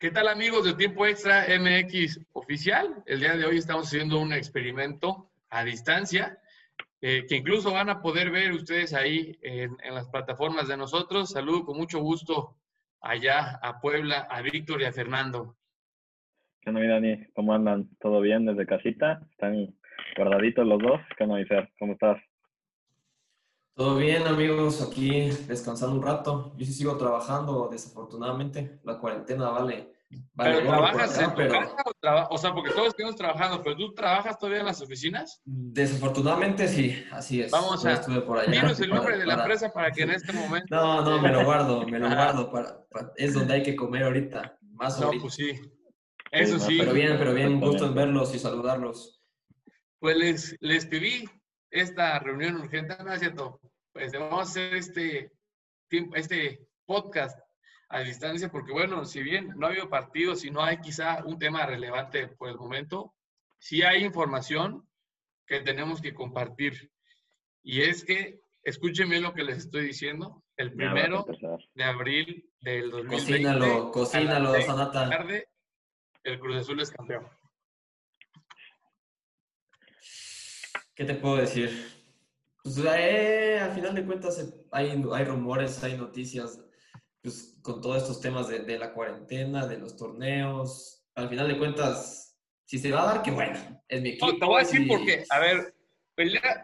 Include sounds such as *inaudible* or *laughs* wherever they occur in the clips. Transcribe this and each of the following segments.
¿Qué tal amigos de Tiempo Extra MX Oficial? El día de hoy estamos haciendo un experimento a distancia eh, que incluso van a poder ver ustedes ahí en, las plataformas de nosotros. Saludo con mucho gusto allá a Puebla, a Víctor y a Fernando. ¿Qué onda, Dani? ¿Cómo andan? ¿Todo bien desde casita? ¿Están guardaditos los dos? ¿Qué onda? ¿Cómo estás? Todo bien, amigos, aquí descansando un rato. Yo sí sigo trabajando, desafortunadamente. La cuarentena vale. pero trabajas en tu casa o, sea, porque todos estamos trabajando, pero tú trabajas todavía en las oficinas? Desafortunadamente sí, así es. Vamos a. Estuve por allá. el nombre de la empresa para que en este momento. *laughs* No, no, me lo guardo, me lo guardo. Para, es donde hay que comer ahorita. Más no, pues sí. Eso sí. Pero bien, pero bien, gusto en verlos y saludarlos. Pues les, les pedí esta reunión urgente, ¿no es cierto? Pues vamos a hacer este, este podcast a distancia, porque bueno, si bien no ha habido partidos y no hay quizá un tema relevante por el momento, sí hay información que tenemos que compartir. Y es que, escúchenme lo que les estoy diciendo, el primero de abril del 2020. Cocínalo, cocínalo, Tarde, el Cruz Azul es campeón. ¿Qué te puedo decir? Pues eh, al final de cuentas eh, hay, hay rumores, hay noticias, pues con todos estos temas de, la cuarentena, de los torneos. Al final de cuentas, si se va a dar, qué bueno. Es mi equipo. te voy a decir por qué. A ver,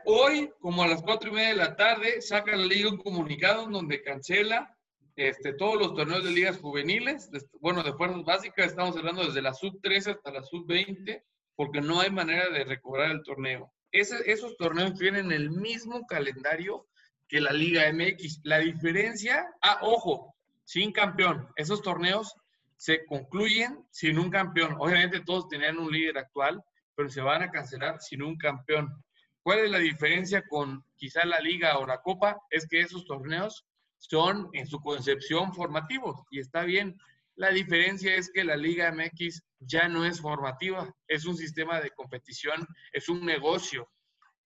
hoy, como a las cuatro y media de la tarde, saca la liga un comunicado donde cancela este, todos los torneos de ligas juveniles, bueno, de fuerzas básicas, estamos hablando desde la sub 13 hasta la sub 20, porque no hay manera de recobrar el torneo esos torneos tienen el mismo calendario que la Liga MX. La diferencia, ah, ojo, sin campeón. Esos torneos se concluyen sin un campeón. Obviamente todos tenían un líder actual, pero se van a cancelar sin un campeón. ¿Cuál es la diferencia con quizá la liga o la copa? Es que esos torneos son en su concepción formativos y está bien. La diferencia es que la Liga MX ya no es formativa, es un sistema de competición, es un negocio.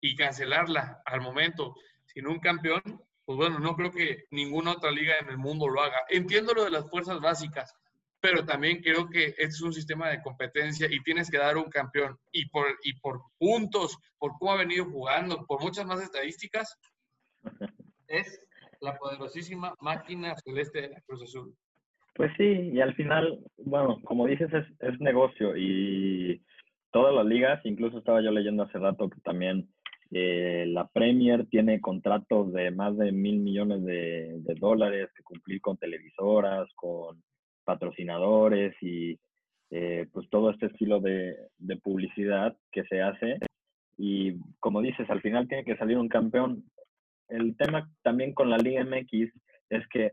Y cancelarla al momento sin un campeón, pues bueno, no creo que ninguna otra liga en el mundo lo haga. Entiendo lo de las fuerzas básicas, pero también creo que este es un sistema de competencia y tienes que dar un campeón. Y por, y por puntos, por cómo ha venido jugando, por muchas más estadísticas, *laughs* es la poderosísima máquina celeste de la Cruz Azul. Pues sí, y al final, bueno, como dices, es, negocio y todas las ligas, incluso estaba yo leyendo hace rato que también eh, la Premier tiene contratos de más de mil millones de, dólares que cumplir con televisoras, con patrocinadores y eh, pues todo este estilo de, de publicidad que se hace. Y como dices, al final tiene que salir un campeón. El tema también con la Liga MX es que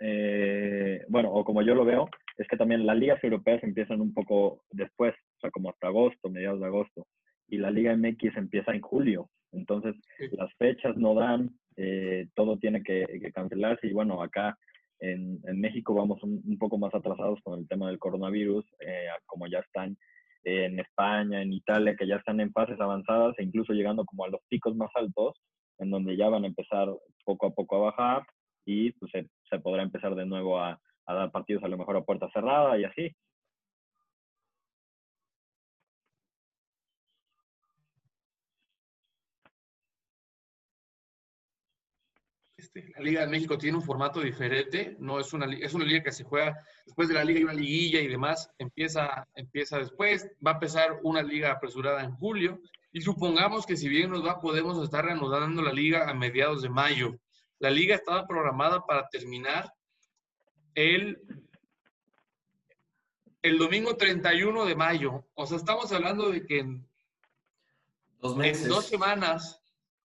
eh, bueno, o como yo lo veo, es que también las ligas europeas empiezan un poco después, o sea, como hasta agosto, mediados de agosto, y la Liga MX empieza en julio. Entonces, las fechas no dan, eh, todo tiene que, cancelarse, y bueno, acá en, México vamos un, poco más atrasados con el tema del coronavirus, eh, como ya están en España, en Italia, que ya están en fases avanzadas e incluso llegando como a los picos más altos, en donde ya van a empezar poco a poco a bajar y pues, se, podrá empezar de nuevo a, dar partidos a lo mejor a puerta cerrada y así. Este, la Liga de México tiene un formato diferente, no es una, es una liga que se juega después de la liga y una liguilla y demás, empieza, empieza después, va a empezar una liga apresurada en julio y supongamos que si bien nos va, podemos estar reanudando la liga a mediados de mayo. La liga estaba programada para terminar el, el domingo 31 de mayo. O sea, estamos hablando de que en dos, meses. dos semanas,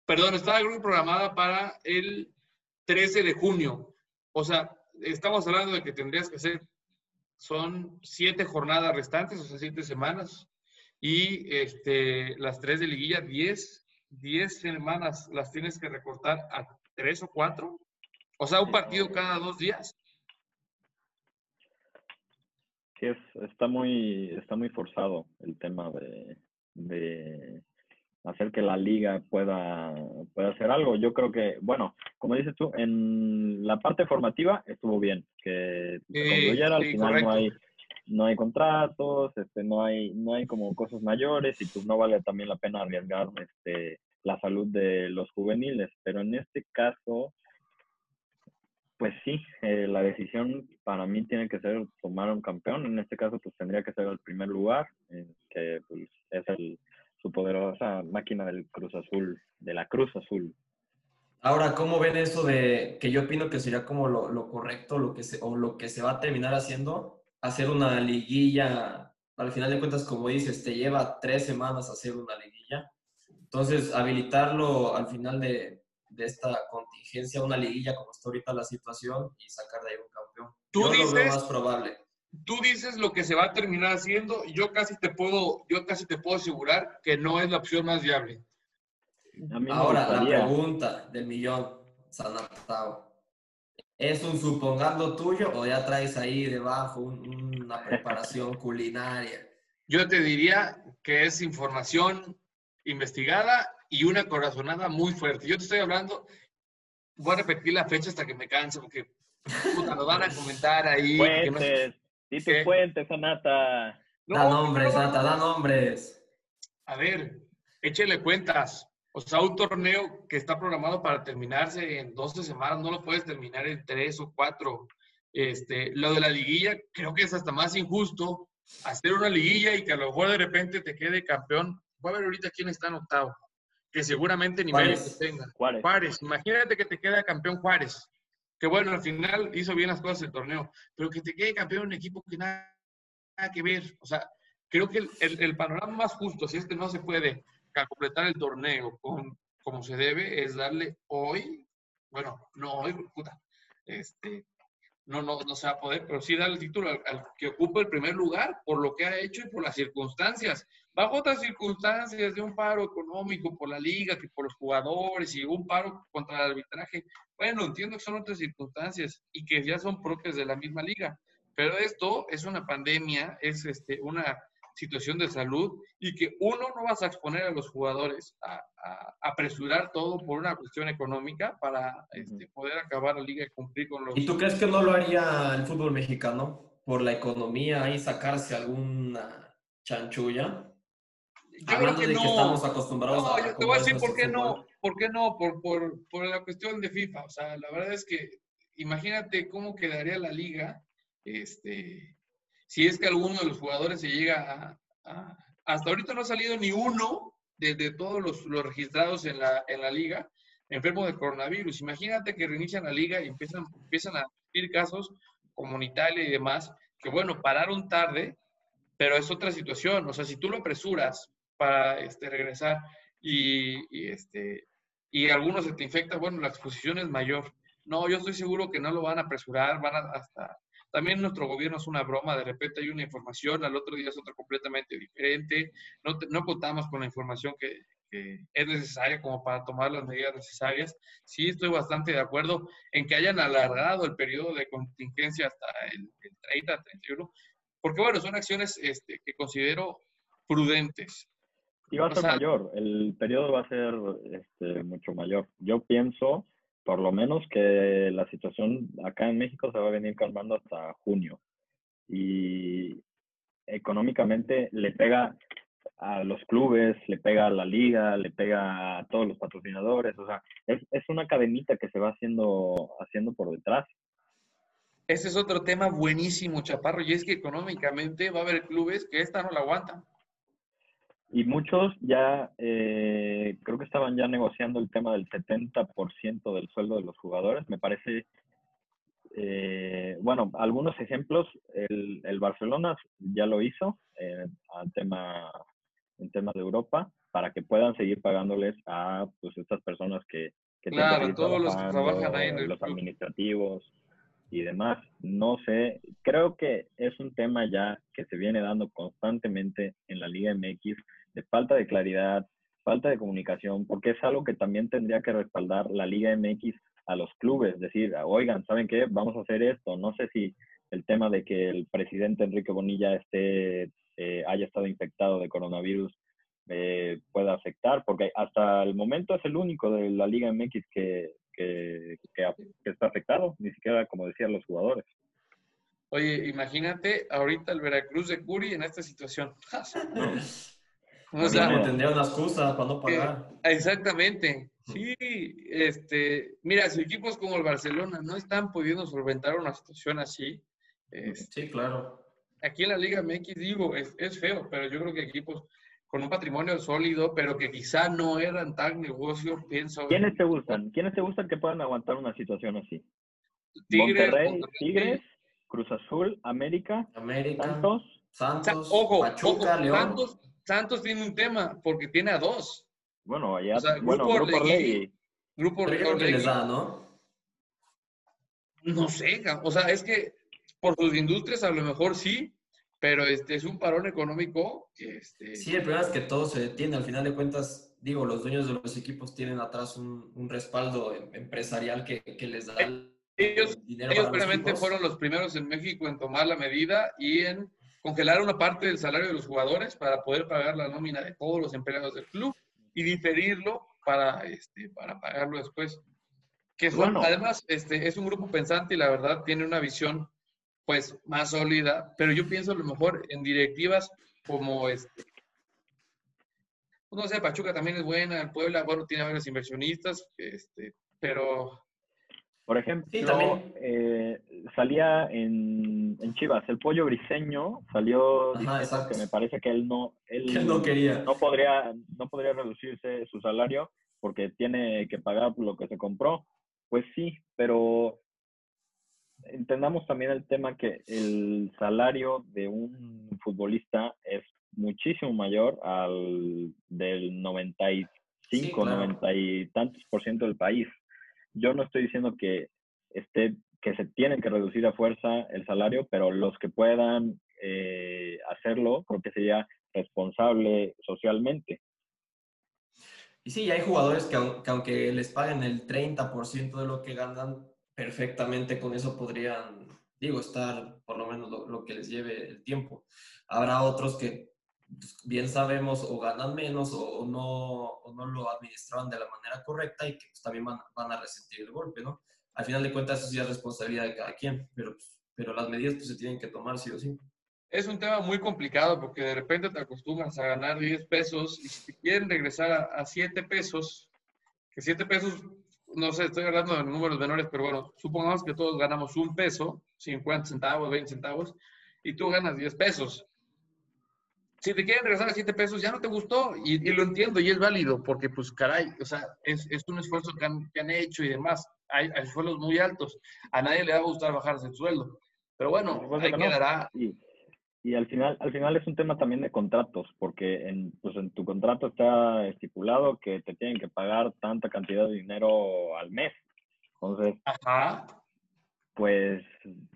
perdón, estaba programada para el 13 de junio. O sea, estamos hablando de que tendrías que hacer, son siete jornadas restantes, o sea, siete semanas. Y este, las tres de liguilla, diez, diez semanas las tienes que recortar a tres o cuatro. O sea, un partido cada dos días. Sí, es, está muy, está muy forzado el tema de, de hacer que la liga pueda, pueda hacer algo. Yo creo que, bueno, como dices tú, en la parte formativa estuvo bien, que cuando ya al final no hay, no hay contratos, este, no hay, no hay como cosas mayores y pues no vale también la pena arriesgar este, la salud de los juveniles. Pero en este caso, pues sí, eh, la decisión para mí tiene que ser tomar un campeón. En este caso, pues tendría que ser el primer lugar, eh, que pues, es el, su poderosa máquina del Cruz Azul, de la Cruz Azul. Ahora, ¿cómo ven eso de que yo opino que sería como lo, lo correcto lo que se, o lo que se va a terminar haciendo? Hacer una liguilla, al final de cuentas, como dices, te lleva tres semanas hacer una liguilla. Entonces, habilitarlo al final de, de esta contingencia, una liguilla como está ahorita la situación y sacar de ahí un campeón. Tú Yo dices, lo veo más probable. tú dices lo que se va a terminar haciendo yo casi te puedo, yo casi te puedo asegurar que no es la opción más viable. Ahora, la pregunta del millón, Sanatao. ¿Es un supongando tuyo o ya traes ahí debajo un- una preparación *laughs* culinaria? Yo te diría que es información investigada y una corazonada muy fuerte. Yo te estoy hablando, voy a repetir la fecha hasta que me canse, porque puta, nos van a comentar ahí. que no- Puentes, di tus ¿Qué? puentes, Sonata. No, da nombres, no, Sanata, da nombres. A ver, échele cuentas. O sea, un torneo que está programado para terminarse en 12 semanas, no lo puedes terminar en 3 o 4. Este, lo de la liguilla, creo que es hasta más injusto hacer una liguilla y que a lo mejor de repente te quede campeón. Voy a ver ahorita quién está en octavo, que seguramente ni Juárez. méritos tenga. Juárez. Juárez, imagínate que te queda campeón Juárez, que bueno, al final hizo bien las cosas el torneo, pero que te quede campeón un equipo que nada, nada que ver. O sea, creo que el, el- el panorama más justo, si es que no se puede ca- completar el torneo con, como se debe, es darle hoy, bueno, no hoy, puta, este, no, no, no se va a poder, pero sí darle el título al, al que ocupa el primer lugar por lo que ha hecho y por las circunstancias. Bajo otras circunstancias de un paro económico por la liga, que por los jugadores y un paro contra el arbitraje, bueno, entiendo que son otras circunstancias y que ya son propias de la misma liga, pero esto es una pandemia, es este, una situación de salud y que uno no vas a exponer a los jugadores a, apresurar todo por una cuestión económica para este, poder acabar la liga y cumplir con los... ¿Y tú crees que no lo haría el fútbol mexicano por la economía y sacarse alguna chanchulla? Yo creo que de no. que estamos acostumbrados No, a yo te voy a decir por qué no, por qué no, por, por, por la cuestión de FIFA. O sea, la verdad es que imagínate cómo quedaría la liga, este, si es que alguno de los jugadores se llega a, hasta ahorita no ha salido ni uno de, todos los, los registrados en la, en la liga enfermo de coronavirus. Imagínate que reinician la liga y empiezan, empiezan a ir casos como en Italia y demás, que bueno, pararon tarde, pero es otra situación. O sea, si tú lo apresuras para este, regresar y, y, este, y algunos se te infecta, bueno, la exposición es mayor. No, yo estoy seguro que no lo van a apresurar, van a hasta... También nuestro gobierno es una broma, de repente hay una información, al otro día es otra completamente diferente, no, te- no contamos con la información que, que es necesaria como para tomar las medidas necesarias. Sí, estoy bastante de acuerdo en que hayan alargado el periodo de contingencia hasta el, el 30, 31, porque bueno, son acciones este, que considero prudentes. Y va a O ser sea- mayor, el periodo va a ser este, mucho mayor. Yo pienso, por lo menos, que la situación acá en México se va a venir calmando hasta junio. Y económicamente le pega a los clubes, le pega a la liga, le pega a todos los patrocinadores. O sea, es, es una cadenita que se va haciendo, haciendo por detrás. Ese es otro tema buenísimo, Chaparro, y es que económicamente va a haber clubes que esta no la aguantan. Y muchos ya, eh, creo que estaban ya negociando el tema del 70% del sueldo de los jugadores. Me parece, eh, bueno, algunos ejemplos, el, el Barcelona ya lo hizo eh, al tema, en temas de Europa, para que puedan seguir pagándoles a pues, estas personas que, que Claro, todos los que trabajan ahí en el los administrativos y demás. No sé, creo que es un tema ya que se viene dando constantemente en la Liga MX de falta de claridad, falta de comunicación, porque es algo que también tendría que respaldar la Liga MX a los clubes, decir, oigan, ¿saben qué? Vamos a hacer esto. No sé si el tema de que el presidente Enrique Bonilla esté, eh, haya estado infectado de coronavirus eh, pueda afectar, porque hasta el momento es el único de la Liga MX que, que, que, que está afectado, ni siquiera, como decían los jugadores. Oye, imagínate ahorita el Veracruz de Curi en esta situación. *laughs* o sea, tendría una excusa para no pagar. exactamente. Sí, este, mira, si equipos como el Barcelona no están pudiendo solventar una situación así. sí, claro. Aquí en la Liga MX digo, es, es feo, pero yo creo que equipos con un patrimonio sólido, pero que quizá no eran tan negocio, pienso. ¿Quiénes te gustan? ¿Quiénes te gustan que puedan aguantar una situación así? Tigres, Monterrey, Tigres, Cruz Azul, América, América Santos. Santos, ojo, Pachuca, León. Santos, Santos tiene un tema porque tiene a dos. Bueno, allá, bueno, Grupo, Grupo Orlegui. Grupo Orlegui. les da, ¿no? No sé, o sea, es que por sus industrias a lo mejor sí, pero este es un parón económico. Este... Sí, el problema es que todo se detiene. Al final de cuentas, digo, los dueños de los equipos tienen atrás un, un respaldo em, empresarial que, que les da ellos, dinero. Ellos realmente fueron los primeros en México en tomar la medida y en congelar una parte del salario de los jugadores para poder pagar la nómina de todos los empleados del club y diferirlo para, este, para pagarlo después. Que son, además, este, es un grupo pensante y la verdad tiene una visión pues más sólida, pero yo pienso a lo mejor en directivas como este, pues, no sé, Pachuca también es buena, el Puebla, bueno, tiene varios inversionistas, este, pero... Por ejemplo, eh, salía en, en, Chivas, el pollo briseño salió que me parece que él no, él, no quería. No podría, no podría reducirse su salario porque tiene que pagar lo que se compró. Pues sí, pero entendamos también el tema que el salario de un futbolista es muchísimo mayor al del 95, 90 y tantos por ciento del país. Yo no estoy diciendo que esté que se tienen que reducir a fuerza el salario, pero los que puedan eh, hacerlo, creo que sería responsable socialmente. Y sí, hay jugadores que, que aunque les paguen el 30% de lo que ganan, perfectamente con eso podrían, digo, estar por lo menos lo, que les lleve el tiempo. Habrá otros que bien sabemos o ganan menos o, no, o no lo administraban de la manera correcta y que pues, también van, van, a resentir el golpe, ¿no? Al final de cuentas, eso sí es responsabilidad de cada quien, pero, pero las medidas pues, se tienen que tomar sí o sí. Es un tema muy complicado porque de repente te acostumbras a ganar 10 pesos y si quieren regresar a, a 7 pesos, que 7 pesos no sé, estoy hablando de números menores, pero bueno, supongamos que todos ganamos un peso, 50 centavos, 20 centavos, y tú ganas 10 pesos. Si te quieren regresar a 7 pesos, ya no te gustó, y, lo entiendo, y es válido, porque pues caray, o sea, es, es un esfuerzo que han, que han, hecho y demás. Hay, hay, sueldos muy altos, a nadie le va a gustar bajarse el sueldo. Pero bueno, ahí quedará. Y al final, al final es un tema también de contratos, porque en, pues en tu contrato está estipulado que te tienen que pagar tanta cantidad de dinero al mes. Entonces, pues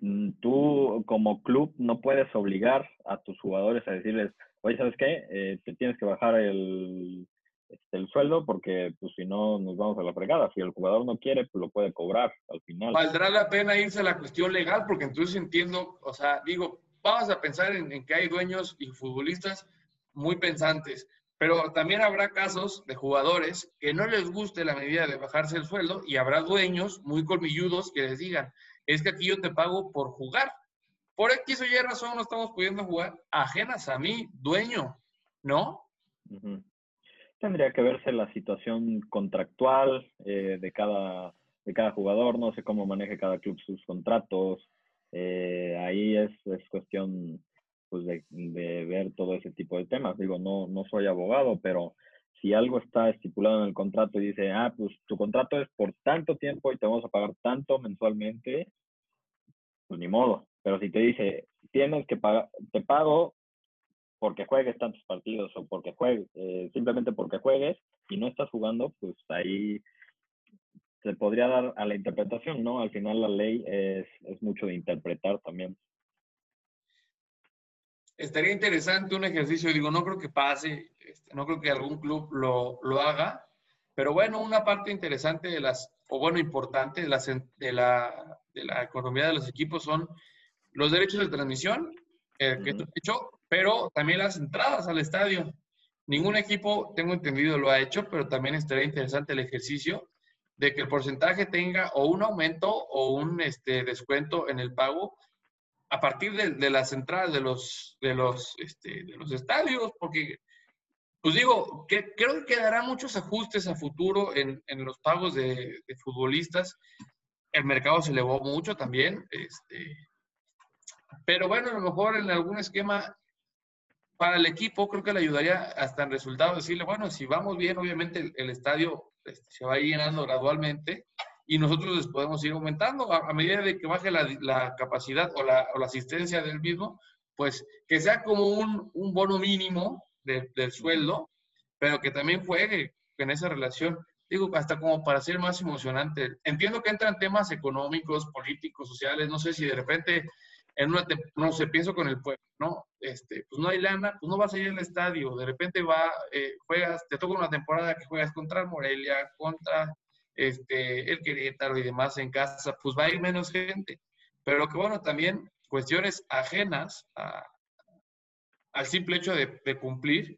mm, tú como club no puedes obligar a tus jugadores a decirles, oye, ¿sabes qué? Eh, te tienes que bajar el, este, el sueldo porque pues si no nos vamos a la fregada. Si el jugador no quiere, pues lo puede cobrar al final. Valdrá la pena irse a la cuestión legal porque entonces entiendo, o sea, digo, vamos a pensar en, que hay dueños y futbolistas muy pensantes, pero también habrá casos de jugadores que no les guste la medida de bajarse el sueldo y habrá dueños muy colmilludos que les digan, es que aquí yo te pago por jugar. Por X o Y razón no estamos pudiendo jugar ajenas a mí, dueño, ¿no? Tendría que verse la situación contractual eh, de, cada, de cada jugador, no sé cómo maneje cada club sus contratos, eh, ahí es, es cuestión pues de, de, ver todo ese tipo de temas. Digo, no, no soy abogado, pero si algo está estipulado en el contrato y dice, ah, pues tu contrato es por tanto tiempo y te vamos a pagar tanto mensualmente, pues ni modo. Pero si te dice, tienes que pagar, te pago porque juegues tantos partidos o porque juegues, eh, simplemente porque juegues y no estás jugando, pues ahí se podría dar a la interpretación, ¿no? Al final la ley es, es mucho de interpretar también. Estaría interesante un ejercicio, digo, no creo que pase, este, no creo que algún club lo, lo, haga, pero bueno, una parte interesante de las, o bueno, importante de, las, de, la, de la economía de los equipos son los derechos de transmisión, eh, que uh hecho, pero también las entradas al estadio. Ningún equipo, tengo entendido, lo ha hecho, pero también estaría interesante el ejercicio de que el porcentaje tenga o un aumento o un este, descuento en el pago a partir de, las entradas de los, de, los, este, de los estadios, porque, pues digo, que, creo que quedará muchos ajustes a futuro en, en los pagos de, de, futbolistas. El mercado se elevó mucho también, este, pero bueno, a lo mejor en algún esquema para el equipo creo que le ayudaría hasta en resultado decirle, bueno, si vamos bien, obviamente el, estadio este, se va a llenando gradualmente y nosotros les podemos ir aumentando a, medida de que baje la, capacidad o la, asistencia del mismo, pues que sea como un, bono mínimo del sueldo, pero que también juegue en esa relación. Digo, hasta como para ser más emocionante. Entiendo que entran temas económicos, políticos, sociales, no sé si de repente no sé, pienso con el pueblo, ¿no? Este, pues no hay lana, pues no vas a ir al estadio, de repente va, eh, juegas, te toca una temporada que juegas contra Morelia, contra este, el Querétaro y demás en casa, pues va a ir menos gente. Pero que bueno, también cuestiones ajenas al simple hecho de, cumplir,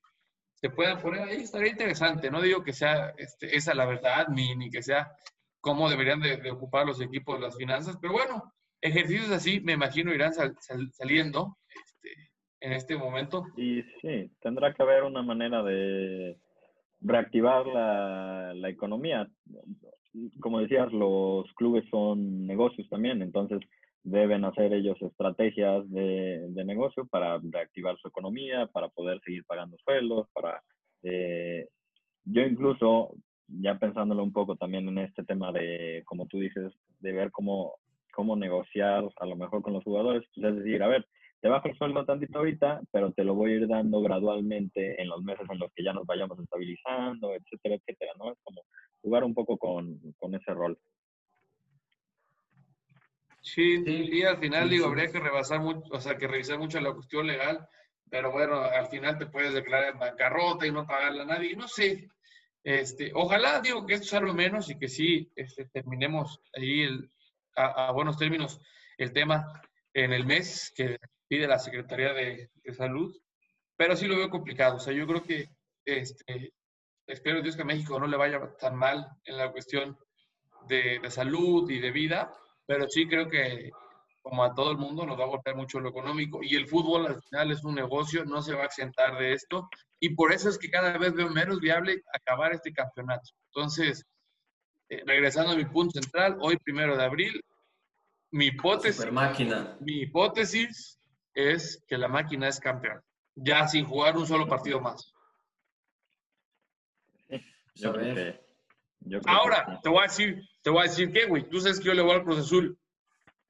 se puedan poner ahí, estaría interesante. No digo que sea este, esa la verdad, ni, ni que sea cómo deberían de, ocupar los equipos las finanzas, pero bueno, ejercicios así me imagino irán saliendo este, en este momento. Y sí, tendrá que haber una manera de reactivar la, la economía. Como decías, los clubes son negocios también, entonces deben hacer ellos estrategias de, de negocio para reactivar su economía, para poder seguir pagando sueldos, para... Eh, yo incluso, ya pensándolo un poco también en este tema de, como tú dices, de ver cómo, cómo negociar a lo mejor con los jugadores, pues es decir, a ver, te bajo el sueldo tantito ahorita, pero te lo voy a ir dando gradualmente en los meses en los que ya nos vayamos estabilizando, etcétera, etcétera, ¿no? Es como jugar un poco con, con ese rol. Sí, y al final digo, habría que rebasar mucho, o sea, que revisar mucho la cuestión legal, pero bueno, al final te puedes declarar en bancarrota y no pagarle a nadie, no sé. Este, ojalá, digo, que esto sea lo menos y que sí este, terminemos ahí a, a buenos términos el tema en el mes que pide la Secretaría de, Salud, pero sí lo veo complicado. O sea, yo creo que este, espero Dios que a México no le vaya tan mal en la cuestión de, salud y de vida, pero sí creo que como a todo el mundo nos va a golpear mucho lo económico y el fútbol al final es un negocio, no se va a exentar de esto y por eso es que cada vez veo menos viable acabar este campeonato. Entonces, eh, regresando a mi punto central, hoy primero de abril, mi hipótesis, máquina. mi hipótesis es que la máquina es campeón, ya sin jugar un solo partido más. Ahora, te voy a decir, te voy a decir que, güey, tú sabes que yo le voy al Cruz Azul.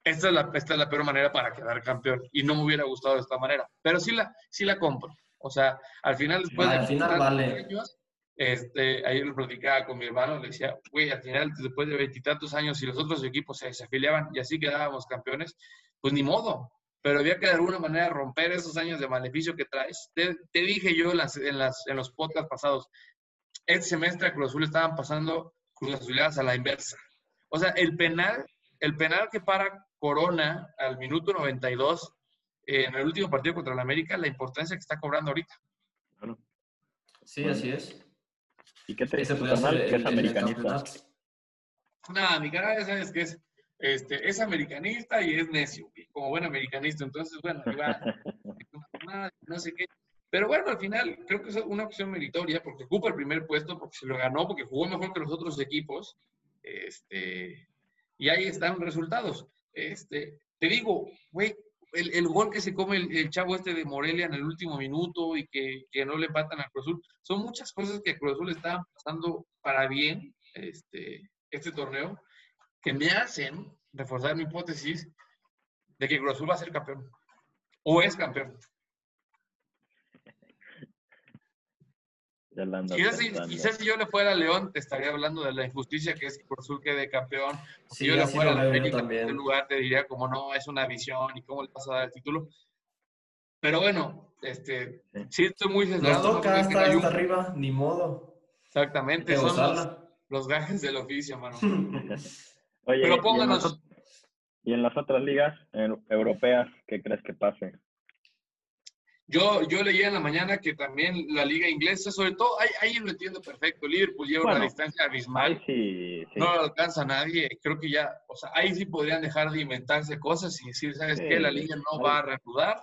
Esta es, la, esta es la peor manera para quedar campeón y no me hubiera gustado de esta manera, pero sí la, sí la compro. O sea, al final, después de final vale. años, este, ayer lo platicaba con mi hermano, le decía, güey, al final, después de veintitantos años, si los otros equipos se, se afiliaban y así quedábamos campeones, pues ni modo pero había que de alguna manera romper esos años de maleficio que traes. Te, dije yo en, las, en, las, en, los podcasts pasados, este semestre a Cruz Azul estaban pasando Cruz Azuleadas a la inversa. O sea, el penal, el penal que para Corona al minuto 92 eh, en el último partido contra el América, la importancia que está cobrando ahorita. Sí, así es. ¿Y qué te dice penal que es americanista? Nada, mi cara ya sabes que es este, es americanista y es necio, como buen americanista. Entonces, bueno, *laughs* no sé qué. Pero bueno, al final creo que es una opción meritoria porque ocupa el primer puesto, porque se lo ganó, porque jugó mejor que los otros equipos. Este, y ahí están los resultados. Este, te digo, güey, el, gol que se come el, chavo este de Morelia en el último minuto y que, que no le empatan a Cruz Azul, son muchas cosas que a Cruz Azul estaban pasando para bien este, este torneo que me hacen reforzar mi hipótesis de que Cruz Azul va a ser campeón. O es campeón. Quizás si, yo le fuera a León, te estaría hablando de la injusticia que es que Cruz Azul quede campeón. Si yo le fuera a la América, en este lugar te diría como no, es una visión y cómo le vas a dar el título. Pero bueno, este, sí estoy muy Nos toca hasta, hasta arriba, ni modo. Exactamente, son los, los gajes del oficio, mano. *laughs* Oye, Pero pónganos. ¿y en, las, otras ligas europeas qué crees que pase? Yo, yo leía en la mañana que también la liga inglesa, sobre todo, ahí, ahí lo entiendo perfecto. Liverpool lleva una distancia abismal. No lo alcanza nadie. Creo que ya, o sea, ahí sí podrían dejar de inventarse cosas y decir, ¿sabes qué? La liga no va a reanudar.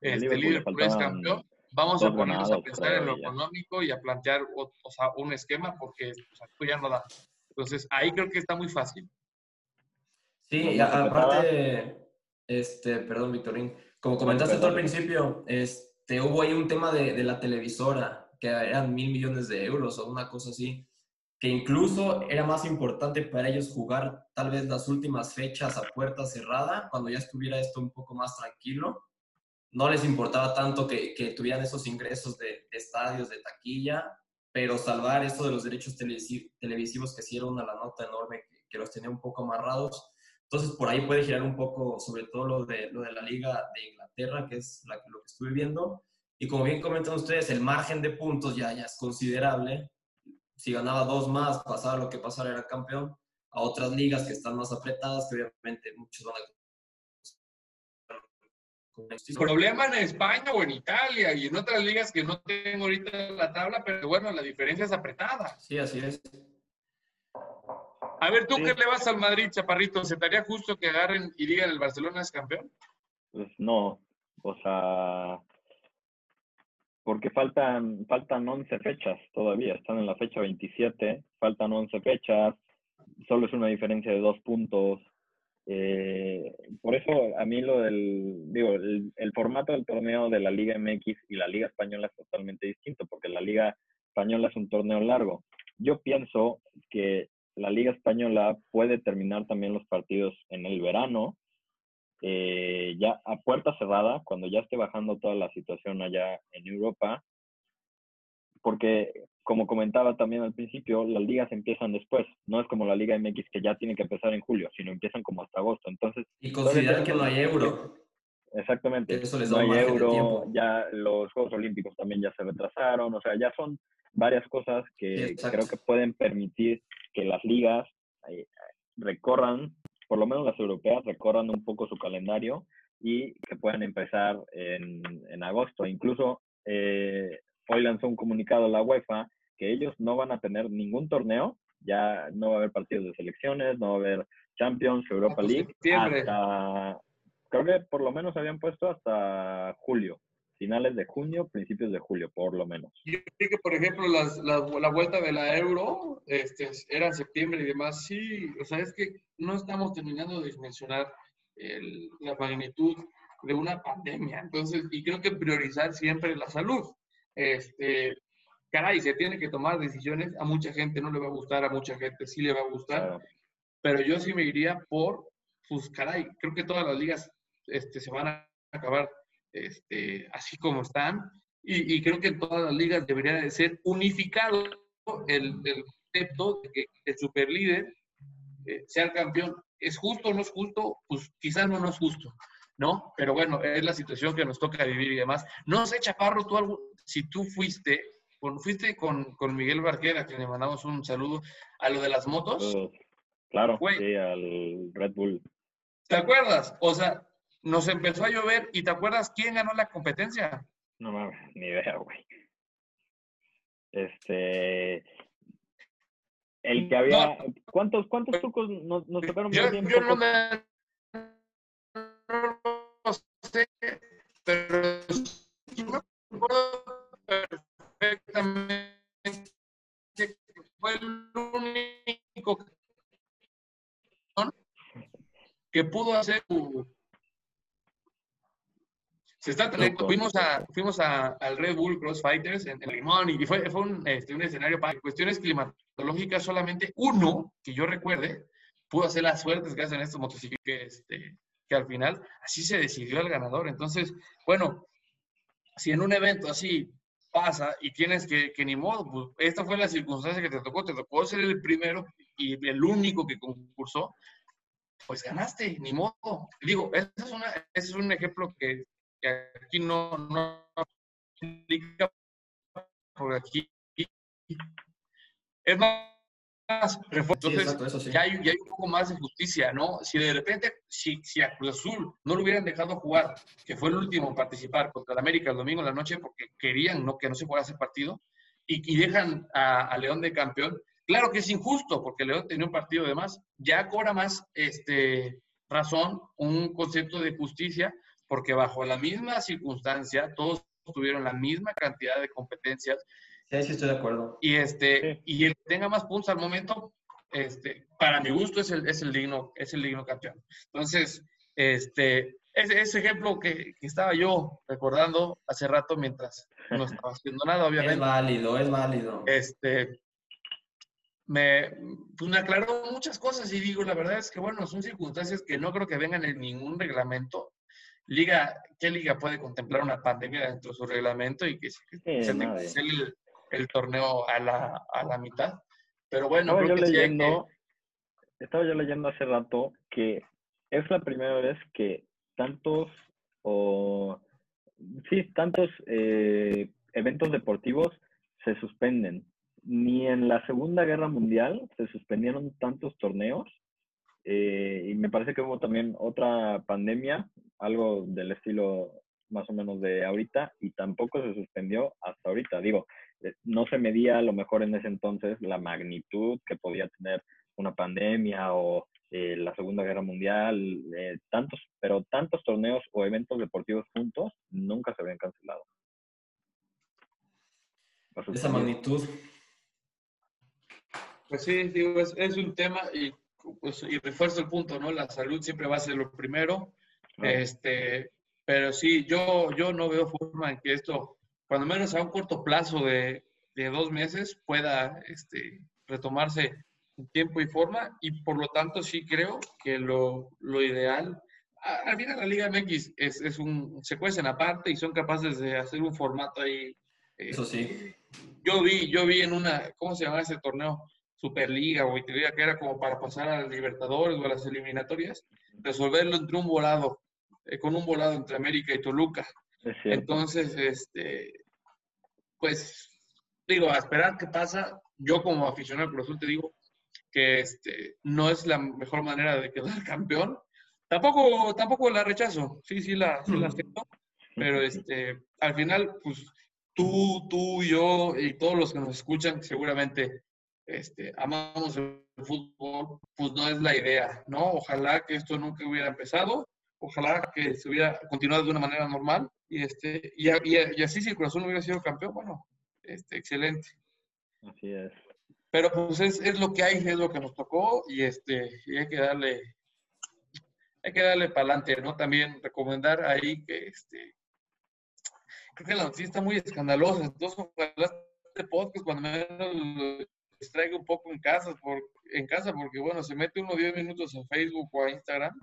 Este, Liverpool, es campeón. Vamos a ponernos a pensar en lo económico y a plantear o, sea, un esquema porque o ya no da. Entonces, ahí creo que está muy fácil. Sí, aparte, este, perdón, Victorín, como comentaste tú al principio, este, hubo ahí un tema de, de, la televisora, que eran mil millones de euros o una cosa así, que incluso era más importante para ellos jugar tal vez las últimas fechas a puerta cerrada, cuando ya estuviera esto un poco más tranquilo. No les importaba tanto que, que tuvieran esos ingresos de, estadios, de taquilla, pero salvar esto de los derechos televisivos, que sí era una la nota enorme que, que los tenía un poco amarrados, entonces, por ahí puede girar un poco, sobre todo lo de, lo de la Liga de Inglaterra, que es lo que estuve viendo. Y como bien comentan ustedes, el margen de puntos ya, ya es considerable. Si ganaba dos más, pasaba lo que pasara, era campeón. A otras ligas que están más apretadas, que obviamente muchos van a problema en España o en Italia y en otras ligas que no tengo ahorita la tabla, pero bueno, la diferencia es apretada. Sí, así es. A ver, ¿tú qué le vas al Madrid, Chaparrito? ¿Se estaría justo que agarren y digan el Barcelona es campeón? Pues no, o sea, porque faltan, faltan 11 fechas todavía, están en la fecha 27, faltan 11 fechas, solo es una diferencia de dos puntos. Eh, por eso a mí lo del, digo, el, el, formato del torneo de la Liga MX y la Liga Española es totalmente distinto, porque la Liga Española es un torneo largo. Yo pienso que la Liga Española puede terminar también los partidos en el verano, eh, ya a puerta cerrada, cuando ya esté bajando toda la situación allá en Europa, porque como comentaba también al principio, las ligas empiezan después, no es como la Liga MX que ya tiene que empezar en julio, sino empiezan como hasta agosto. Entonces, y considerar que no hay euro. Exactamente. no hay euro, ya los Juegos Olímpicos también ya se retrasaron, o sea, ya son varias cosas que creo que pueden permitir que las ligas eh, recorran, por lo menos las europeas, recorran un poco su calendario y que puedan empezar en, en agosto. Incluso eh, hoy lanzó un comunicado la UEFA que ellos no van a tener ningún torneo, ya no va a haber partidos de selecciones, no va a haber Champions, Europa League, hasta, creo que por lo menos habían puesto hasta julio finales de junio, principios de julio, por lo menos. Yo creo que, por ejemplo, las, la, la, vuelta de la euro este, era en septiembre y demás. Sí, o sea, es que no estamos terminando de dimensionar el, la magnitud de una pandemia. Entonces, y creo que priorizar siempre la salud. Este, caray, se tiene que tomar decisiones. A mucha gente no le va a gustar, a mucha gente sí le va a gustar. Pero yo sí me iría por, pues, caray, creo que todas las ligas este, se van a acabar este, así como están. Y, creo que en todas las ligas debería de ser unificado el, el concepto de que el superlíder eh, sea el campeón. ¿Es justo o no es justo? Pues quizás no, no es justo, ¿no? Pero bueno, es la situación que nos toca vivir y demás. No sé, Chaparro, tú algo, si tú fuiste, cuando fuiste con, con Miguel Barquera, que le mandamos un saludo, a lo de las motos. claro, sí, al Red Bull. ¿Te acuerdas? O sea, nos empezó a llover y ¿te acuerdas quién ganó la competencia? No mames, ni idea, güey. Este. El que había. ¿Cuántos, cuántos trucos nos, nos tocaron? Yo, yo no me. No sé, pero me acuerdo perfectamente que fue el único que pudo hacer se está fuimos a, fuimos a, al Red Bull Cross Fighters en, Limón y fue, fue un, este, un, escenario para cuestiones climatológicas. Solamente uno, que yo recuerde, pudo hacer las suertes que hacen estos motociclistas, que, este, que al final así se decidió el ganador. Entonces, bueno, si en un evento así pasa y tienes que, que ni modo, pues esta fue la circunstancia que te tocó, te tocó ser el primero y el único que concursó, pues ganaste, ni modo. Digo, ese es, una, ese es un ejemplo que que aquí no, no aplica porque aquí es más Entonces, ya, hay, ya, hay, un poco más de justicia, ¿no? Si de repente, si, si a Cruz Azul no lo hubieran dejado jugar, que fue el último en participar contra el América el domingo en la noche porque querían ¿no? que no se fuera ese partido, y, y dejan a, a, León de campeón, claro que es injusto porque León tenía un partido de más, ya cobra más este, razón un concepto de justicia porque bajo la misma circunstancia todos tuvieron la misma cantidad de competencias Sí, sí, estoy de acuerdo. Y, este, y el que tenga más puntos al momento, este, para mi gusto, es el, es el, digno, es el digno campeón. Entonces, este, ese, ese ejemplo que, que, estaba yo recordando hace rato mientras *laughs* no estaba haciendo nada, obviamente. Es válido, es válido. Este, me, pues me aclaró muchas cosas y digo, la verdad es que, bueno, son circunstancias que no creo que vengan en ningún reglamento. Liga, ¿qué liga puede contemplar una pandemia dentro de su reglamento y que, se, el, el torneo a la, a la mitad. Pero bueno, estaba yo leyendo, estaba yo leyendo hace rato que es la primera vez que tantos o sí, tantos eh, eventos deportivos se suspenden. Ni en la Segunda Guerra Mundial se suspendieron tantos torneos. Eh, y me parece que hubo también otra pandemia, algo del estilo más o menos de ahorita, y tampoco se suspendió hasta ahorita. Digo, eh, no se medía a lo mejor en ese entonces la magnitud que podía tener una pandemia o eh, la Segunda Guerra Mundial, eh, tantos, pero tantos torneos o eventos deportivos juntos nunca se habían cancelado. Esa magnitud. Pues sí, digo, es, un tema y, pues, y refuerzo el punto, ¿no? La salud siempre va a ser lo primero. Este, pero sí, yo, yo no veo forma en que esto cuando menos a un corto plazo de, de dos meses, pueda este, retomarse en tiempo y forma y por lo tanto sí creo que lo, lo ideal, al final la Liga MX es, es un, se cuecen aparte y son capaces de hacer un formato ahí. Eh, Eso sí. Yo vi, yo vi en una, ¿cómo se llama ese torneo? Superliga o que era como para pasar a los Libertadores o a las eliminatorias, resolverlo entre un volado, eh, con un volado entre América y Toluca. Entonces, este, pues digo, a esperar qué pasa. Yo como aficionado al Cruz te digo que este, no es la mejor manera de quedar *laughs* campeón. Tampoco, tampoco la rechazo, sí, sí la, sí la acepto, pero este, al final, pues tú, tú, yo y todos los que nos escuchan, seguramente este, amamos el fútbol, pues no es la idea, ¿no? Ojalá que esto nunca hubiera empezado, ojalá que se hubiera continuado de una manera normal y, este, y, y, así si el corazón hubiera sido campeón, bueno, este, excelente. Así es. Pero pues es, es, lo que hay, es lo que nos tocó y, este, y hay que darle, hay que darle para adelante, ¿no? También recomendar ahí que, este, creo que la noticia está muy escandalosa, entonces ojalá este podcast cuando me lo distraiga un poco en casa, por, en casa, porque bueno, se mete unos 10 minutos a Facebook o a Instagram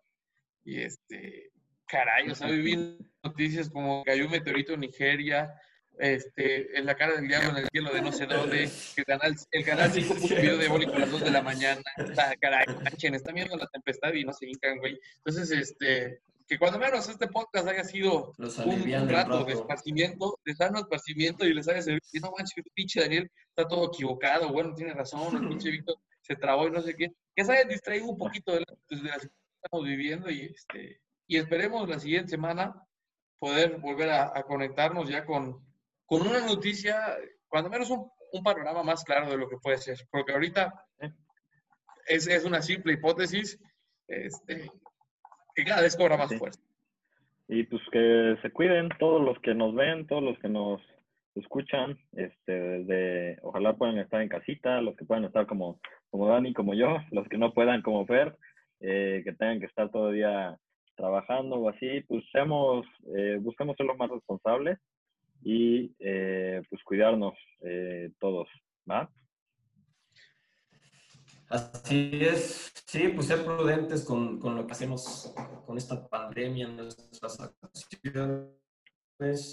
y este, caray, o sea, viví noticias como que hay un meteorito en Nigeria, este, en la cara del diablo en el cielo de no sé dónde, que el canal, el canal 5 puso un video *laughs* de bólico a las 2 de la mañana, sea, caray, manchen, están viendo la tempestad y no se hincan, güey. Entonces, este, que cuando menos este podcast haya sido un, rato de esparcimiento, de sano esparcimiento y les haya servido, no manches, pinche Daniel está todo equivocado, bueno, tiene razón, el pinche *laughs* Víctor se trabó y no sé qué, que se haya distraído un poquito de la, de la situación que estamos viviendo y este, y esperemos la siguiente semana poder volver a, conectarnos ya con, con, una noticia, cuando menos un, un, panorama más claro de lo que puede ser. Porque ahorita es, es una simple hipótesis este, que cada vez cobra más fuerza. Y pues que se cuiden todos los que nos ven, todos los que nos escuchan, este, desde, ojalá puedan estar en casita, los que puedan estar como, como Dani, como yo, los que no puedan como Fer, eh, que tengan que estar todavía trabajando o así, pues seamos, eh, busquemos ser los más responsables y eh, pues cuidarnos eh, todos, ¿va? Así es, sí, pues ser prudentes con, con, lo que hacemos con esta pandemia, nuestras acciones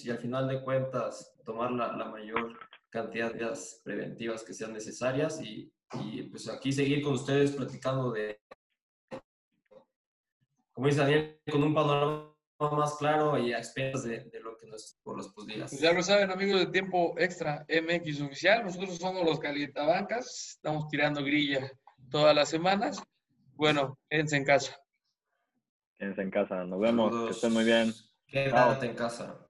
y al final de cuentas tomar la, la mayor cantidad de medidas preventivas que sean necesarias y, y pues aquí seguir con ustedes platicando de como dice Daniel, con un panorama más claro y a expensas de, lo que nos por los posdigas. Pues ya lo saben, amigos de Tiempo Extra MX Oficial. Nosotros somos los Calientabancas. Estamos tirando grilla todas las semanas. Bueno, quédense en casa. Quédense en casa. Nos vemos. Que estén muy bien. Quédate en casa.